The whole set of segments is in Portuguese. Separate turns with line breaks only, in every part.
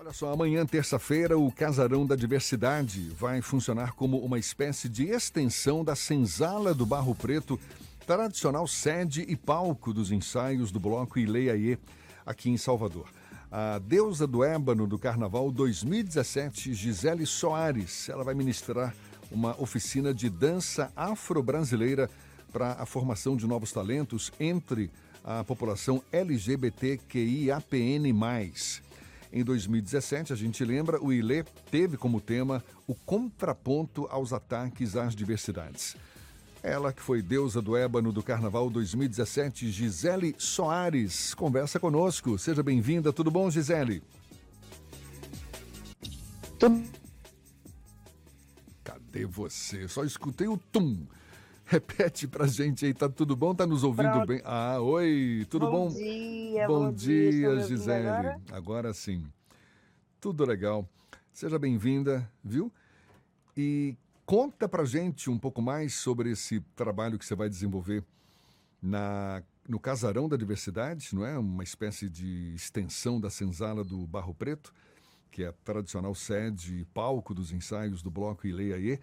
Olha só, amanhã, terça-feira, o Casarão da Diversidade vai funcionar como uma espécie de extensão da senzala do Barro Preto, tradicional sede e palco dos ensaios do bloco Ileiaê, aqui em Salvador. A deusa do ébano do Carnaval 2017, Gisele Soares, ela vai ministrar uma oficina de dança afro-brasileira para a formação de novos talentos entre a população LGBTQIAPN+. Em 2017, a gente lembra, o ILE teve como tema o contraponto aos ataques às diversidades. Ela, que foi deusa do ébano do Carnaval 2017, Gisele Soares, conversa conosco. Seja bem-vinda. Tudo bom, Gisele? Tudo. Cadê você? Só escutei o tum. Repete pra gente aí, tá tudo bom? Tá nos ouvindo Pronto. bem? Ah, oi, tudo bom?
Bom dia,
bom, bom dia, dia Gisele. Agora? agora sim. Tudo legal. Seja bem-vinda, viu? E conta pra gente um pouco mais sobre esse trabalho que você vai desenvolver na, no Casarão da Diversidade, não é? Uma espécie de extensão da senzala do Barro Preto, que é a tradicional sede e palco dos ensaios do Bloco Ileiaê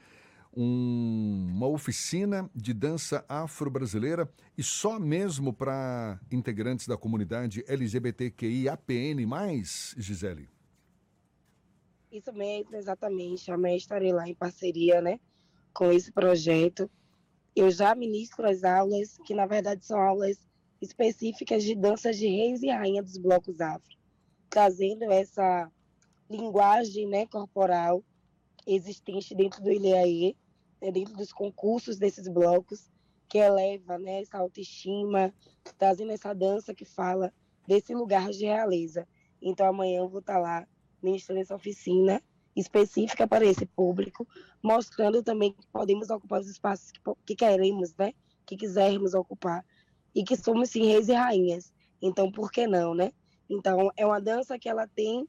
um, uma oficina de dança afro-brasileira e só mesmo para integrantes da comunidade LGBTQIAPN+, Gisele?
Isso mesmo, exatamente. Amanhã estarei lá em parceria, né, com esse projeto. Eu já ministro as aulas, que na verdade são aulas específicas de danças de reis e rainha dos blocos afro, trazendo essa linguagem, né, corporal existente dentro do Ileaê, né, dentro dos concursos desses blocos, que eleva né, essa autoestima, trazendo essa dança que fala desse lugar de realeza. Então amanhã eu vou estar lá ministrando essa oficina específica para esse público, mostrando também que podemos ocupar os espaços que, que queremos, né? Que quisermos ocupar. E que somos sim reis e rainhas. Então, por que não, né? Então, é uma dança que ela tem,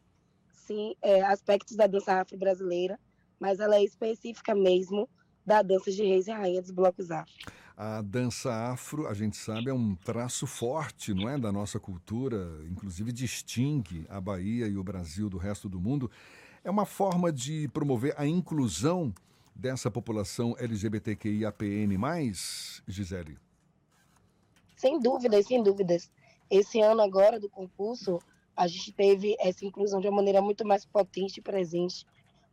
sim, é, aspectos da dança afro-brasileira, mas ela é específica mesmo da dança de reis e rainha dos blocos afro.
A dança afro, a gente sabe, é um traço forte, não é, da nossa cultura, inclusive distingue a Bahia e o Brasil do resto do mundo. É uma forma de promover a inclusão dessa população LGBTQIAPN+, Gisele?
Sem dúvidas, sem dúvidas. Esse ano agora do concurso, a gente teve essa inclusão de uma maneira muito mais potente e presente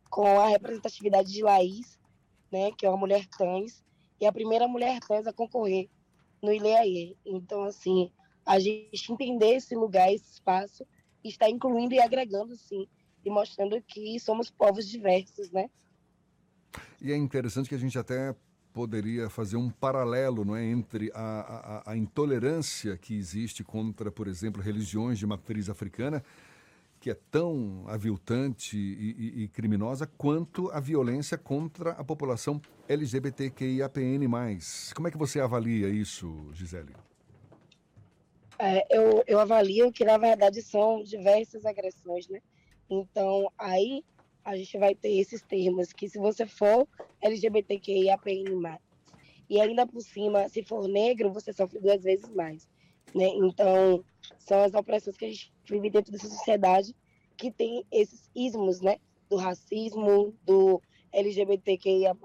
com a representatividade de Laís, né, que é uma mulher trans, e a primeira mulher trans a concorrer no Ileaê. Então, assim, a gente entender esse lugar, esse espaço, está incluindo e agregando, sim, e mostrando que somos povos diversos, né?
E é interessante que a gente até poderia fazer um paralelo não é, entre a, a, a intolerância que existe contra, por exemplo, religiões de matriz africana que é tão aviltante e, e, e, criminosa quanto a violência contra a população LGBTQIAPN+. Como é que você avalia isso, Gisele?
É, eu, eu avalio que, na verdade, são diversas agressões, né? Então, aí a gente vai ter esses termos, que se você for LGBTQIAPN+, e ainda por cima, se for negro, você sofre duas vezes mais. Né? Então, são as opressões que a gente vive dentro dessa sociedade que tem esses ismos, né? Do racismo, do LGBTQIA+,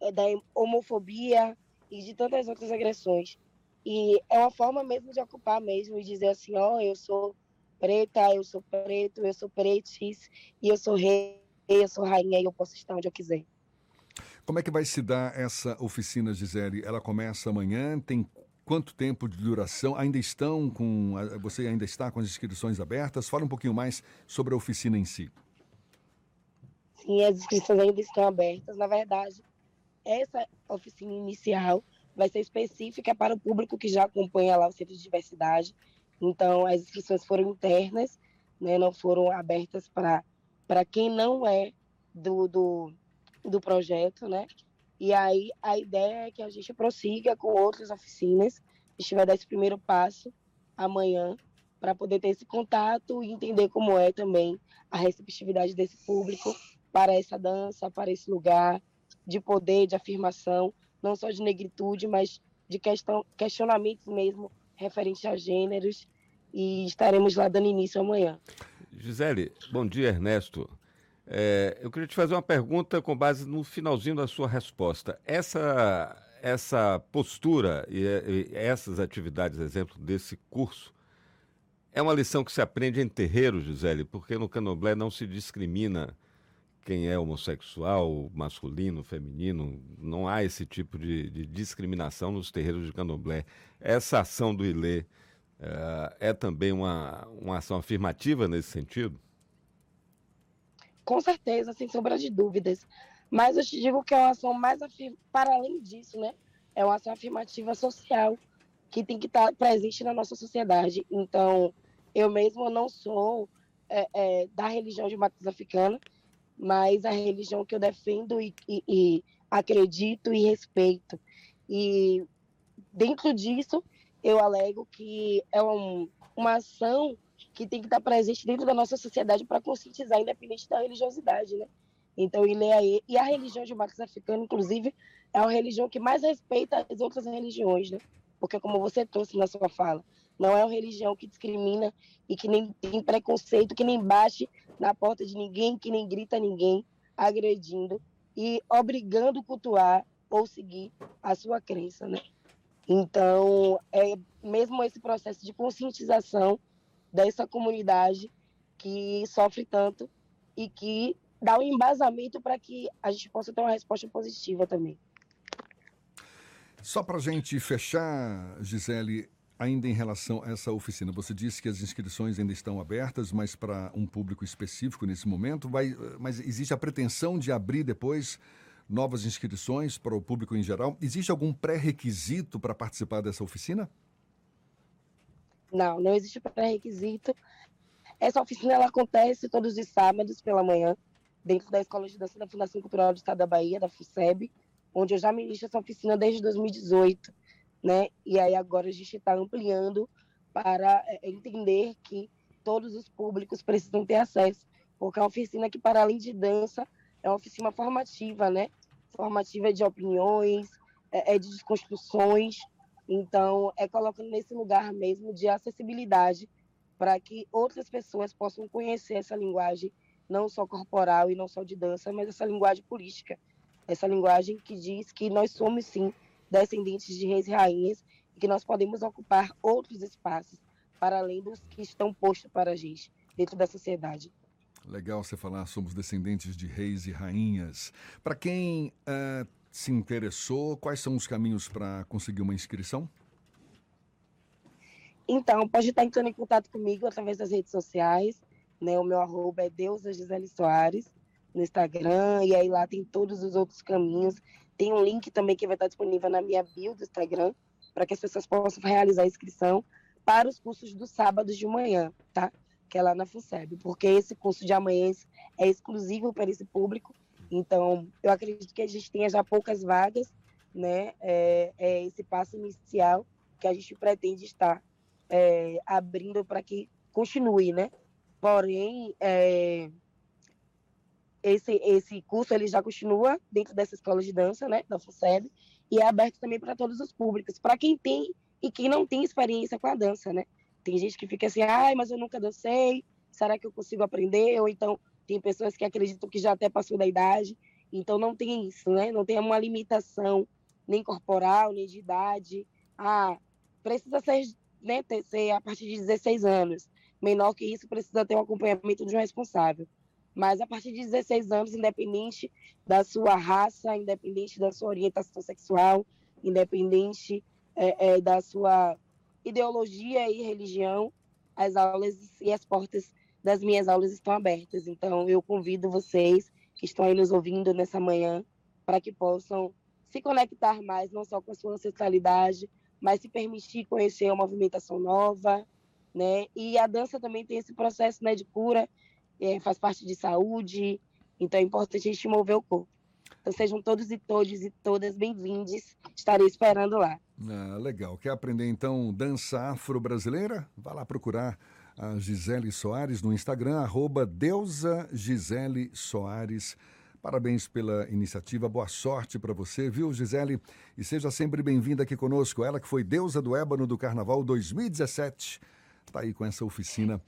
é, da homofobia e de tantas outras agressões. E é uma forma mesmo de ocupar mesmo e dizer assim, ó, oh, eu sou preta, eu sou preto, eu sou pretis, e eu sou rei, eu sou rainha e eu posso estar onde eu quiser.
Como é que vai se dar essa oficina, Gisele? Ela começa amanhã, tem quanto tempo de duração? Ainda estão com. Você ainda está com as inscrições abertas? Fala um pouquinho mais sobre a oficina em si.
Sim, as inscrições ainda estão abertas. Na verdade, essa oficina inicial vai ser específica para o público que já acompanha lá o Centro de Diversidade. Então, as inscrições foram internas, né, não foram abertas para quem não é do, do, do projeto, né? E aí a ideia é que a gente prossiga com outras oficinas. A gente vai dar esse primeiro passo amanhã para poder ter esse contato e entender como é também a receptividade desse público para essa dança, para esse lugar de poder, de afirmação, não só de negritude, mas de questão, questionamentos mesmo referentes a gêneros. E estaremos lá dando início amanhã.
Gisele, bom dia, Ernesto. É, eu queria te fazer uma pergunta com base no finalzinho da sua resposta. Essa, essa postura e, e essas atividades, exemplo desse curso, é uma lição que se aprende em terreiro, Gisele, porque no candomblé não se discrimina quem é homossexual, masculino, feminino, não há esse tipo de, de discriminação nos terreiros de candomblé. Essa ação do Ilê uh, é também uma, uma ação afirmativa nesse sentido?
Com certeza, sem sombra de dúvidas. Mas eu te digo que é uma ação mais para além disso, né? É uma ação afirmativa social que tem que estar presente na nossa sociedade. Então, eu mesmo não sou é, é, da religião de matriz africana, mas a religião que eu defendo e, e, e acredito e respeito. E dentro disso, eu alego que é um, uma ação que tem que estar presente dentro da nossa sociedade para conscientizar, independente da religiosidade, né? Então, ele é, e a religião de matriz africana, inclusive, é a religião que mais respeita as outras religiões, né? Porque, como você trouxe na sua fala, não é uma religião que discrimina e que nem tem preconceito, que nem bate na porta de ninguém, que nem grita ninguém, agredindo e obrigando a cultuar ou seguir a sua crença, né? Então, é mesmo esse processo de conscientização dessa comunidade que sofre tanto e que dá um embasamento para que a gente possa ter uma resposta positiva também.
Só para a gente fechar, Gisele, Ainda em relação a essa oficina, você disse que as inscrições ainda estão abertas, mas para um público específico nesse momento. Vai, mas existe a pretensão de abrir depois novas inscrições para o público em geral? Existe algum pré-requisito para participar dessa oficina?
Não, não existe pré-requisito. Essa oficina ela acontece todos os sábados pela manhã, dentro da Escola de Dança da Fundação Cultural do Estado da Bahia, da FUSEB, onde eu já ministro essa oficina desde 2018 né? E aí agora a gente está ampliando para é, entender que todos os públicos precisam ter acesso, porque é uma oficina que, para além de dança, é uma oficina formativa, né? Formativa de opiniões, é, é de desconstruções. Então, é colocando nesse lugar mesmo de acessibilidade para que outras pessoas possam conhecer essa linguagem, não só corporal e não só de dança, mas essa linguagem política, essa linguagem que diz que nós somos, sim, descendentes de reis e rainhas e que nós podemos ocupar outros espaços para além dos que estão postos para a gente dentro da sociedade.
Legal você falar, somos descendentes de reis e rainhas. Para quem uh, se interessou, quais são os caminhos para conseguir uma inscrição?
Então, pode estar entrando em contato comigo através das redes sociais. Né? O meu arroba é Deusa Gisele Soares no Instagram, e aí lá tem todos os outros caminhos tem um link também que vai estar disponível na minha bio do Instagram, para que as pessoas possam realizar a inscrição para os cursos dos sábados de manhã, tá? Que é lá na FUSEB, porque esse curso de amanhã é exclusivo para esse público. Então, eu acredito que a gente tenha já poucas vagas, né? É, é esse passo inicial que a gente pretende estar é, abrindo para que continue, né? Porém, é, esse, esse curso ele já continua dentro dessa escola de dança, né, da FUSEB, e é aberto também para todos os públicos, para quem tem e quem não tem experiência com a dança, né? Tem gente que fica assim, ai, mas eu nunca dancei, será que eu consigo aprender? Ou então tem pessoas que acreditam que já até passou da idade, então não tem isso, né? Não tem uma limitação nem corporal, nem de idade. Ah, precisa ser, né, ter, ser a partir de 16 anos. Menor que isso, precisa ter um acompanhamento de um responsável. Mas a partir de 16 anos, independente da sua raça, independente da sua orientação sexual, independente é, é, da sua ideologia e religião, as aulas e as portas das minhas aulas estão abertas. Então, eu convido vocês que estão aí nos ouvindo nessa manhã para que possam se conectar mais, não só com a sua ancestralidade, mas se permitir conhecer uma movimentação nova, né? E a dança também tem esse processo né, de cura é, faz parte de saúde, então é importante a gente mover o corpo. Então sejam todos e todas e todas bem-vindos. Estarei esperando lá.
Ah, legal. Quer aprender então dança afro-brasileira? Vá lá procurar a Gisele Soares no Instagram, arroba Deusa Gisele Soares. Parabéns pela iniciativa, boa sorte para você, viu, Gisele? E seja sempre bem-vinda aqui conosco. Ela que foi deusa do ébano do Carnaval 2017. Está aí com essa oficina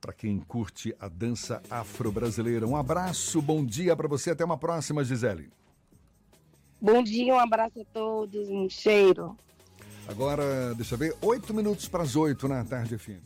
para quem curte a dança afro-brasileira. Um abraço, bom dia para você, até uma próxima, Gisele.
Bom dia, um abraço a todos, um cheiro.
Agora, deixa eu ver, oito minutos para as oito na tarde, fim.